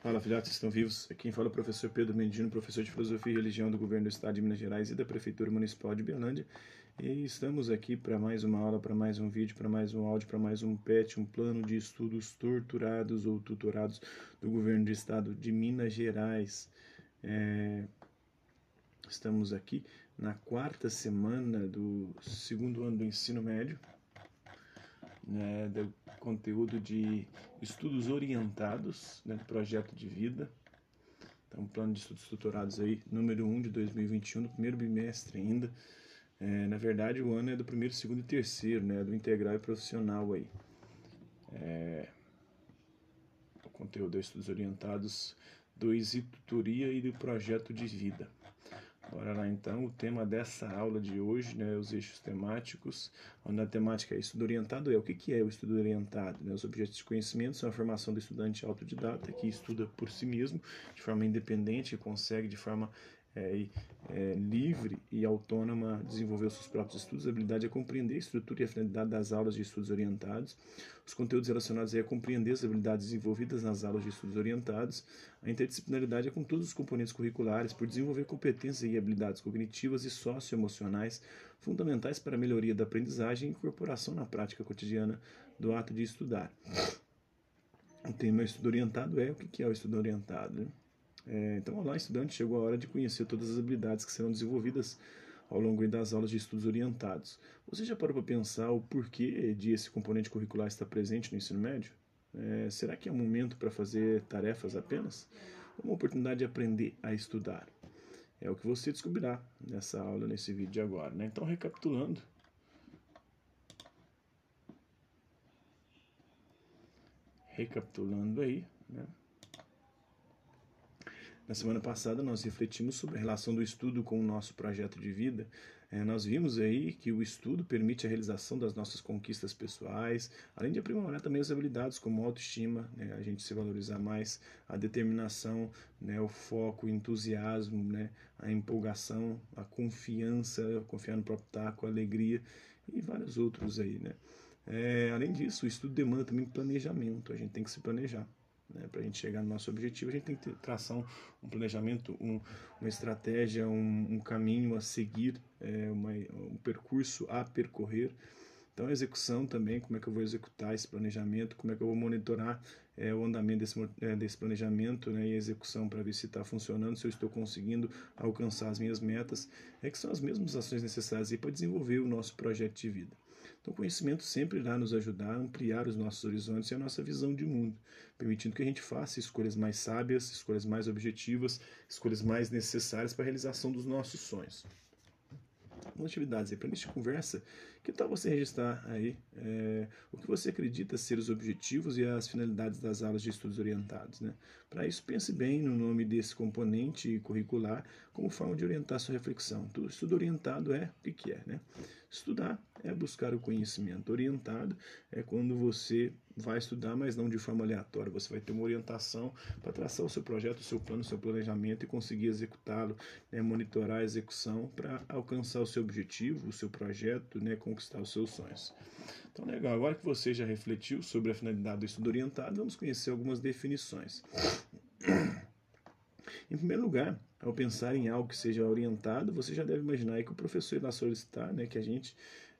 Fala, filhotes, estão vivos? Aqui quem fala é o professor Pedro Mendino, professor de Filosofia e Religião do Governo do Estado de Minas Gerais e da Prefeitura Municipal de Berlândia. E estamos aqui para mais uma aula, para mais um vídeo, para mais um áudio, para mais um PET, um plano de estudos torturados ou tutorados do Governo do Estado de Minas Gerais. É... Estamos aqui na quarta semana do segundo ano do ensino médio né, do conteúdo de estudos orientados, né, do projeto de vida. Então, plano de estudos tutorados aí, número 1 de 2021, no primeiro bimestre ainda. É, na verdade, o ano é do primeiro, segundo e terceiro, né, do integral e profissional aí. É, o conteúdo de estudos orientados do e tutoria e do projeto de vida. Bora lá então, o tema dessa aula de hoje, né, os eixos temáticos, onde a temática é estudo orientado é o que, que é o estudo orientado? Né? Os objetos de conhecimento são a formação do estudante autodidata, que estuda por si mesmo, de forma independente, que consegue de forma é, é, livre e autônoma desenvolver os seus próprios estudos, a habilidade é compreender a estrutura e a finalidade das aulas de estudos orientados, os conteúdos relacionados a compreender as habilidades desenvolvidas nas aulas de estudos orientados, a interdisciplinaridade é com todos os componentes curriculares, por desenvolver competências e habilidades cognitivas e socioemocionais fundamentais para a melhoria da aprendizagem e incorporação na prática cotidiana do ato de estudar. O tema estudo orientado é o que é o estudo orientado. Né? É, então, olá, estudante, chegou a hora de conhecer todas as habilidades que serão desenvolvidas ao longo das aulas de estudos orientados. Você já parou para pensar o porquê de esse componente curricular estar presente no ensino médio? É, será que é um momento para fazer tarefas apenas? Ou uma oportunidade de aprender a estudar? É o que você descobrirá nessa aula, nesse vídeo agora. Né? Então, recapitulando. Recapitulando aí, né? Na semana passada nós refletimos sobre a relação do estudo com o nosso projeto de vida. É, nós vimos aí que o estudo permite a realização das nossas conquistas pessoais, além de aprimorar também as habilidades como autoestima, né, a gente se valorizar mais, a determinação, né, o foco, o entusiasmo, né, a empolgação, a confiança, confiar no próprio taco, a alegria e vários outros aí, né. É, além disso, o estudo demanda também planejamento, a gente tem que se planejar. Né? Para a gente chegar no nosso objetivo, a gente tem que traçar um, um planejamento, um, uma estratégia, um, um, caminho a seguir, é, uma, um percurso a percorrer. Então, a execução também, como é que eu vou executar esse planejamento, como é que eu vou monitorar é, o andamento desse, é, desse planejamento né, e execução para ver se está funcionando, se eu estou conseguindo alcançar as minhas metas, é que são as mesmas ações necessárias para desenvolver o nosso projeto de vida. Então, o conhecimento sempre irá nos ajudar a ampliar os nossos horizontes e a nossa visão de mundo, permitindo que a gente faça escolhas mais sábias, escolhas mais objetivas, escolhas mais necessárias para a realização dos nossos sonhos. Atividades aí para nesta conversa, que tal você registrar aí é, o que você acredita ser os objetivos e as finalidades das aulas de estudos orientados, né? Para isso, pense bem no nome desse componente curricular como forma de orientar sua reflexão. Tudo estudo orientado é o que é, né? Estudar é buscar o conhecimento. Orientado é quando você vai estudar, mas não de forma aleatória. Você vai ter uma orientação para traçar o seu projeto, o seu plano, o seu planejamento e conseguir executá-lo, né, monitorar a execução para alcançar o seu objetivo, o seu projeto, né, conquistar os seus sonhos. Então, legal. Agora que você já refletiu sobre a finalidade do estudo orientado, vamos conhecer algumas definições. Em primeiro lugar, ao pensar em algo que seja orientado, você já deve imaginar que o professor irá solicitar né, que a gente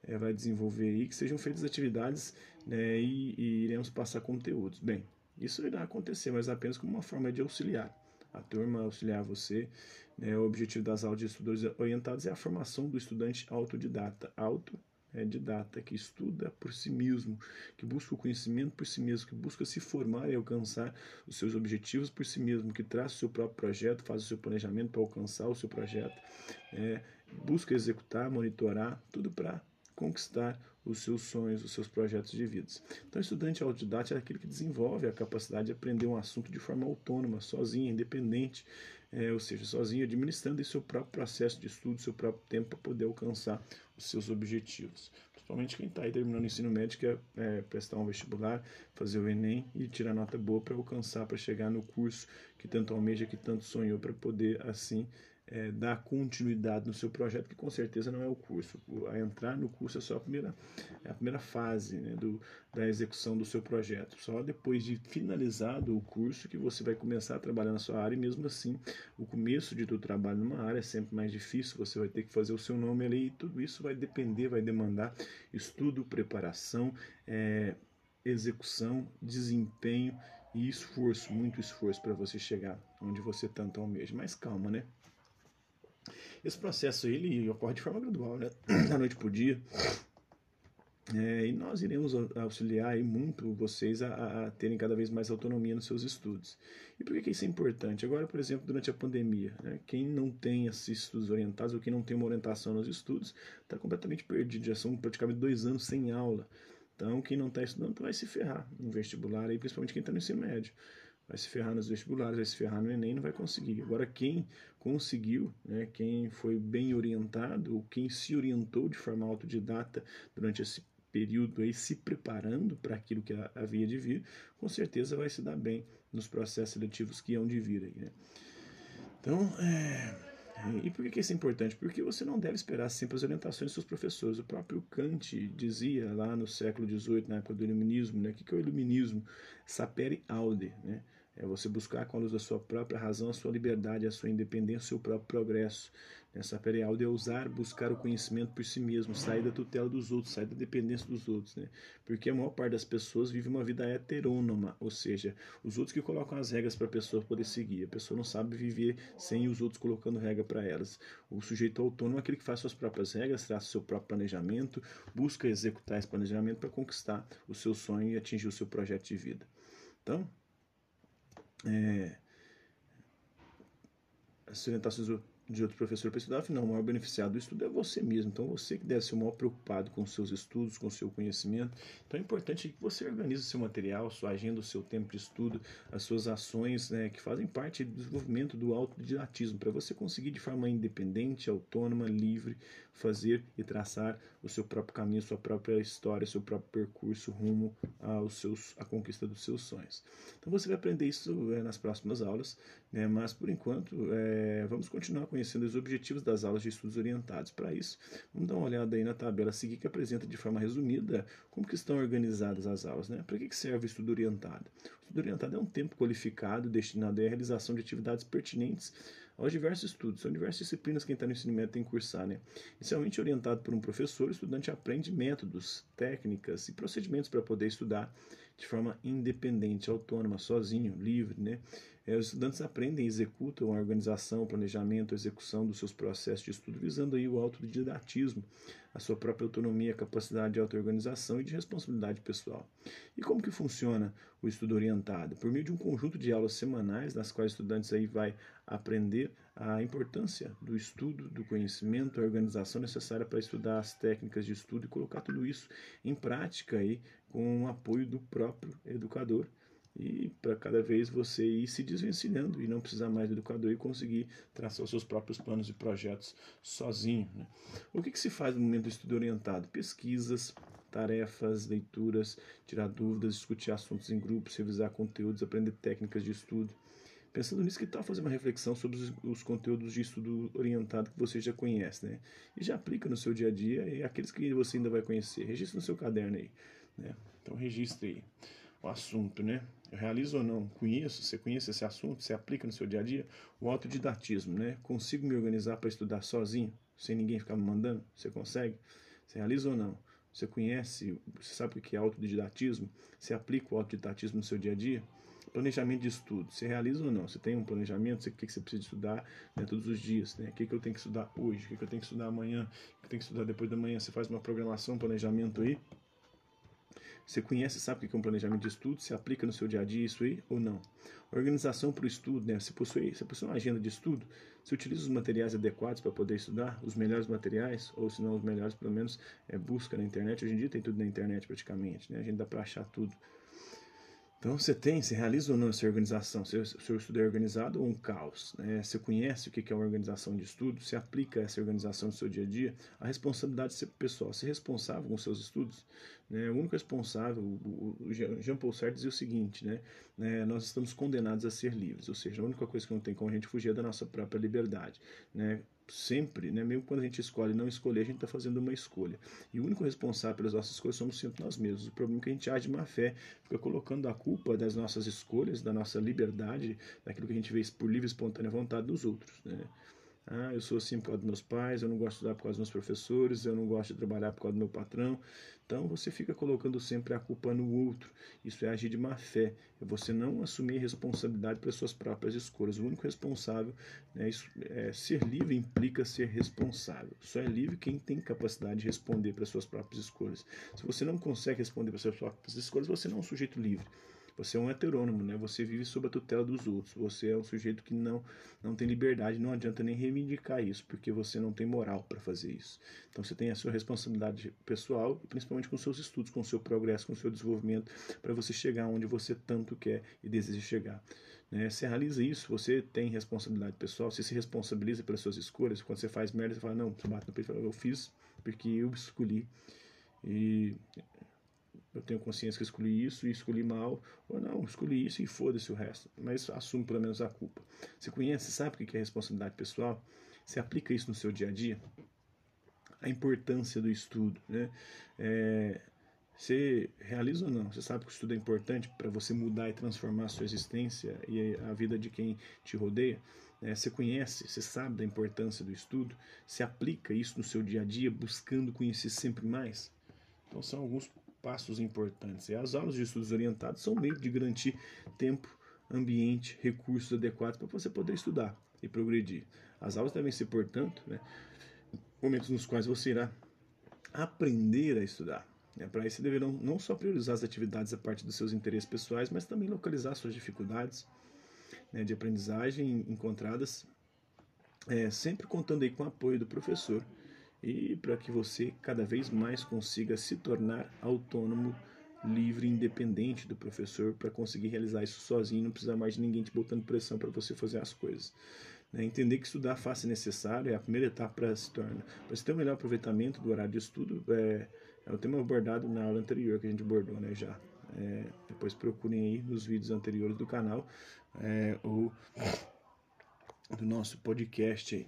é, vai desenvolver aí, que sejam feitas atividades né, e, e iremos passar conteúdos. Bem, isso irá acontecer, mas apenas como uma forma de auxiliar a turma, auxiliar você. Né, o objetivo das aulas de estudos orientados é a formação do estudante autodidata. Auto é didata, que estuda por si mesmo, que busca o conhecimento por si mesmo, que busca se formar e alcançar os seus objetivos por si mesmo, que traça o seu próprio projeto, faz o seu planejamento para alcançar o seu projeto, é, busca executar, monitorar, tudo para conquistar os seus sonhos, os seus projetos de vida. Então, estudante autodidata é aquele que desenvolve a capacidade de aprender um assunto de forma autônoma, sozinho, independente, é, ou seja, sozinho, administrando seu próprio processo de estudo, seu próprio tempo para poder alcançar os seus objetivos. Principalmente quem está aí terminando o ensino médio, quer é, prestar um vestibular, fazer o Enem e tirar nota boa para alcançar, para chegar no curso que tanto almeja, que tanto sonhou, para poder assim é, dar continuidade no seu projeto, que com certeza não é o curso. A entrar no curso é só a primeira, é a primeira fase né, do, da execução do seu projeto. Só depois de finalizado o curso que você vai começar a trabalhar na sua área, e mesmo assim, o começo de todo trabalho numa área é sempre mais difícil, você vai ter que fazer o seu nome ali, e tudo isso vai depender, vai demandar estudo, preparação, é, execução, desempenho e esforço, muito esforço para você chegar onde você tanto almeja. Mas calma, né? Esse processo ele ocorre de forma gradual, né? da noite para o dia. É, e nós iremos auxiliar muito vocês a, a, terem cada vez mais autonomia nos seus estudos. E por que, isso é importante? Agora, por exemplo, durante a pandemia, né, quem não tem esses estudos orientados ou quem não tem uma orientação nos estudos está completamente perdido. Já são praticamente dois anos sem aula. Então, quem não está estudando vai se ferrar no vestibular, aí, principalmente quem está no ensino médio. Vai se ferrar nos vestibulares, vai se ferrar no Enem, não vai conseguir. Agora, quem conseguiu, né, quem foi bem orientado, ou quem se orientou de forma autodidata durante esse período aí, se preparando para aquilo que havia de vir, com certeza vai se dar bem nos processos seletivos que hão de vir aí, né? Então, é e por que isso é importante? Porque você não deve esperar sempre as orientações dos seus professores. O próprio Kant dizia lá no século XVIII, na época do Iluminismo, né? o que é o Iluminismo? Sapere aude, né? É você buscar com a luz da sua própria razão a sua liberdade, a sua independência, o seu próprio progresso. Nessa perialdo é usar, buscar o conhecimento por si mesmo, sair da tutela dos outros, sair da dependência dos outros, né? Porque a maior parte das pessoas vive uma vida heterônoma, ou seja, os outros que colocam as regras para a pessoa poder seguir. A pessoa não sabe viver sem os outros colocando regra para elas. O sujeito autônomo é aquele que faz suas próprias regras, traça o seu próprio planejamento, busca executar esse planejamento para conquistar o seu sonho e atingir o seu projeto de vida. Então, é, as orientações de outro professor para estudar, afinal, o maior beneficiado do estudo é você mesmo. Então, você que deve ser o maior preocupado com seus estudos, com seu conhecimento. Então, é importante que você organize seu material, sua agenda, o seu tempo de estudo, as suas ações né, que fazem parte do desenvolvimento do autodidatismo, para você conseguir de forma independente, autônoma, livre, fazer e traçar o seu próprio caminho, sua própria história, seu próprio percurso rumo aos seus, à conquista dos seus sonhos. Então, você vai aprender isso é, nas próximas aulas, né, mas, por enquanto, é, vamos continuar com conhecendo os objetivos das aulas de estudos orientados. Para isso, vamos dar uma olhada aí na tabela a seguir que apresenta de forma resumida como que estão organizadas as aulas. Né? Para que serve o estudo orientado? O estudo orientado é um tempo qualificado destinado à realização de atividades pertinentes aos diversos estudos. São diversas disciplinas que quem está no ensino médio tem que cursar. Né? Inicialmente orientado por um professor, o estudante aprende métodos, técnicas e procedimentos para poder estudar de forma independente, autônoma, sozinho, livre, né? É, os estudantes aprendem e executam a organização, o planejamento, a execução dos seus processos de estudo, visando aí o autodidatismo, a sua própria autonomia, capacidade de auto-organização e de responsabilidade pessoal. E como que funciona o estudo orientado? Por meio de um conjunto de aulas semanais, nas quais o estudante aí vai aprender a importância do estudo, do conhecimento, a organização necessária para estudar as técnicas de estudo e colocar tudo isso em prática aí com o apoio do próprio educador e para cada vez você ir se desvencilhando e não precisar mais do educador e conseguir traçar os seus próprios planos e projetos sozinho. Né? O que, que se faz no momento do estudo orientado? Pesquisas, tarefas, leituras, tirar dúvidas, discutir assuntos em grupos, revisar conteúdos, aprender técnicas de estudo. Pensando nisso, que tal fazer uma reflexão sobre os, os, conteúdos de estudo orientado que você já conhece, né? E já aplica no seu dia a dia e aqueles que você ainda vai conhecer. Registre no seu caderno aí, né? Então registre aí o assunto, né? Eu realizo ou não? Conheço? Você conhece esse assunto? Você aplica no seu dia a dia? O autodidatismo, né? Consigo me organizar para estudar sozinho, sem ninguém ficar me mandando? Você consegue? Você realiza ou não? Você conhece, você sabe o que é autodidatismo? Você aplica o autodidatismo no seu dia a dia? Planejamento de estudo, você realiza ou não? Você tem um planejamento, o que você precisa estudar né, todos os dias, né? O que, que eu tenho que estudar hoje, o que, que eu tenho que estudar amanhã, o que eu tenho que estudar depois da manhã. Você faz uma programação, um planejamento aí, você conhece, sabe o que é um planejamento de estudo? Você aplica no seu dia a dia isso aí ou não? Organização para o estudo, né? Você possui, você possui uma agenda de estudo? Você utiliza os materiais adequados para poder estudar? Os melhores materiais? Ou se não os melhores, pelo menos é, busca na internet. Hoje em dia tem tudo na internet praticamente, né? A gente dá para achar tudo. Então você tem, você realiza ou não essa organização? Seu, seu estudo é organizado ou um caos? Né? Você conhece o que é uma organização de estudo? Você aplica essa organização no seu dia a dia? A responsabilidade de ser pessoal, ser responsável com seus estudos? Né? O único responsável, o, Jean Paul Sartre dizia o seguinte, né? né? nós estamos condenados a ser livres, ou seja, a única coisa que não tem como a gente fugir é da nossa própria liberdade. Né? Sempre, né? mesmo quando a gente escolhe não escolher, a gente está fazendo uma escolha. E o único responsável pelas nossas escolhas somos sempre nós mesmos. O problema é que a gente age de má fé, fica colocando a culpa das nossas escolhas, da nossa liberdade, daquilo que a gente vê por livre e espontânea vontade dos outros. Né? Ah, eu sou assim por causa dos meus pais, eu não gosto de estudar por causa dos meus professores, eu não gosto de trabalhar por causa do meu patrão. Então você fica colocando sempre a culpa no outro. Isso é agir de má fé. É você não assumir responsabilidade pelas suas próprias escolhas. O único responsável, né, isso, é, ser livre implica ser responsável. Só é livre quem tem capacidade de responder para suas próprias escolhas. Se você não consegue responder para suas próprias escolhas, você não é um sujeito livre. Você é um heterônomo, né? Você vive sob a tutela dos outros. Você é um sujeito que não, não tem liberdade. Não adianta nem reivindicar isso, porque você não tem moral para fazer isso. Então você tem a sua responsabilidade pessoal, principalmente com seus estudos, com seu progresso, com seu desenvolvimento, para você chegar onde você tanto quer e deseja chegar. Né? Você realiza isso, você tem responsabilidade pessoal, você se responsabiliza pelas suas escolhas. Quando você faz merda, você fala, não, você bate no peito e fala, eu fiz porque eu escolhi. E eu tenho consciência que escolhi isso e escolhi mal, ou não, escolhi isso e foda-se o resto, mas assume pelo menos a culpa. Você conhece, sabe o que é responsabilidade pessoal? Você aplica isso no seu dia a dia? A importância do estudo, né? É, você realiza ou não? Você sabe que o estudo é importante para você mudar e transformar a sua existência e a vida de quem te rodeia? É, você conhece, você sabe da importância do estudo? Você aplica isso no seu dia a dia, buscando conhecer sempre mais? Então são alguns passos importantes. E as aulas de estudos orientados são meio de garantir tempo, ambiente, recursos adequados para você poder estudar e progredir. As aulas devem ser, portanto, né, momentos nos quais você irá aprender a estudar. É, para isso, deverão não só priorizar as atividades a partir dos seus interesses pessoais, mas também localizar suas dificuldades né, de aprendizagem encontradas, é, sempre contando aí com o apoio do professor e para que você cada vez mais consiga se tornar autônomo, livre independente do professor para conseguir realizar isso sozinho, não precisar mais de ninguém te botando pressão para você fazer as coisas. Né? Entender que estudar fácil necessário é a primeira etapa para se tornar. Para se ter um melhor aproveitamento do horário de estudo, é, é o tema abordado na aula anterior que a gente abordou né, já. É, depois procurem aí nos vídeos anteriores do canal é, ou do nosso podcast aí.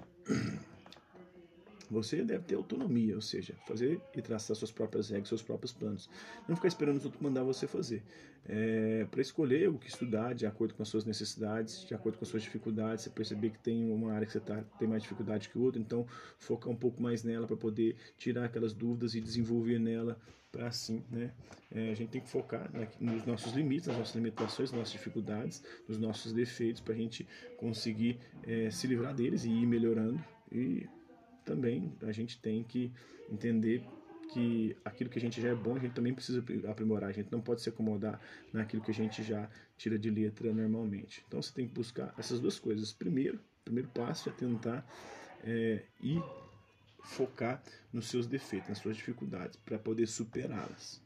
Você deve ter autonomia, ou seja, fazer e traçar suas próprias regras, seus próprios planos. Não ficar esperando os outros mandar você fazer. É, para escolher o que estudar de acordo com as suas necessidades, de acordo com as suas dificuldades, você perceber que tem uma área que você tá, tem mais dificuldade que outra, então focar um pouco mais nela para poder tirar aquelas dúvidas e desenvolver nela para assim, né? É, a gente tem que focar né, nos nossos limites, nas nossas limitações, nas nossas dificuldades, nos nossos defeitos, para a gente conseguir é, se livrar deles e ir melhorando e também a gente tem que entender que aquilo que a gente já é bom, a gente também precisa aprimorar. A gente não pode se acomodar naquilo que a gente já tira de letra normalmente. Então você tem que buscar essas duas coisas. Primeiro, o primeiro passo é tentar é, ir focar nos seus defeitos, nas suas dificuldades, para poder superá-las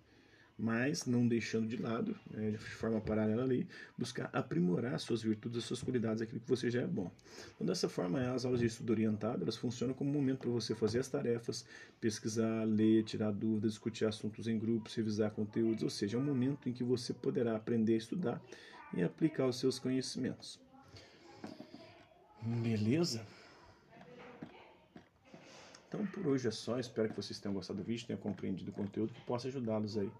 mas não deixando de lado, né, de forma paralela ali, buscar aprimorar suas virtudes, as suas qualidades, aquilo que você já é bom. Então, dessa forma, as aulas de estudo orientado, elas funcionam como um momento para você fazer as tarefas, pesquisar, ler, tirar dúvidas, discutir assuntos em grupos, revisar conteúdos, ou seja, é um momento em que você poderá aprender a estudar e aplicar os seus conhecimentos. Beleza? Então por hoje é só, espero que vocês tenham gostado do vídeo, tenham compreendido o conteúdo, que possa ajudá-los aí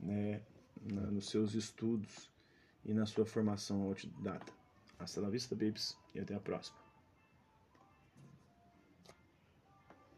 né, na, nos seus estudos e na sua formação autodidata. Hasta la vista, babies, e até a próxima.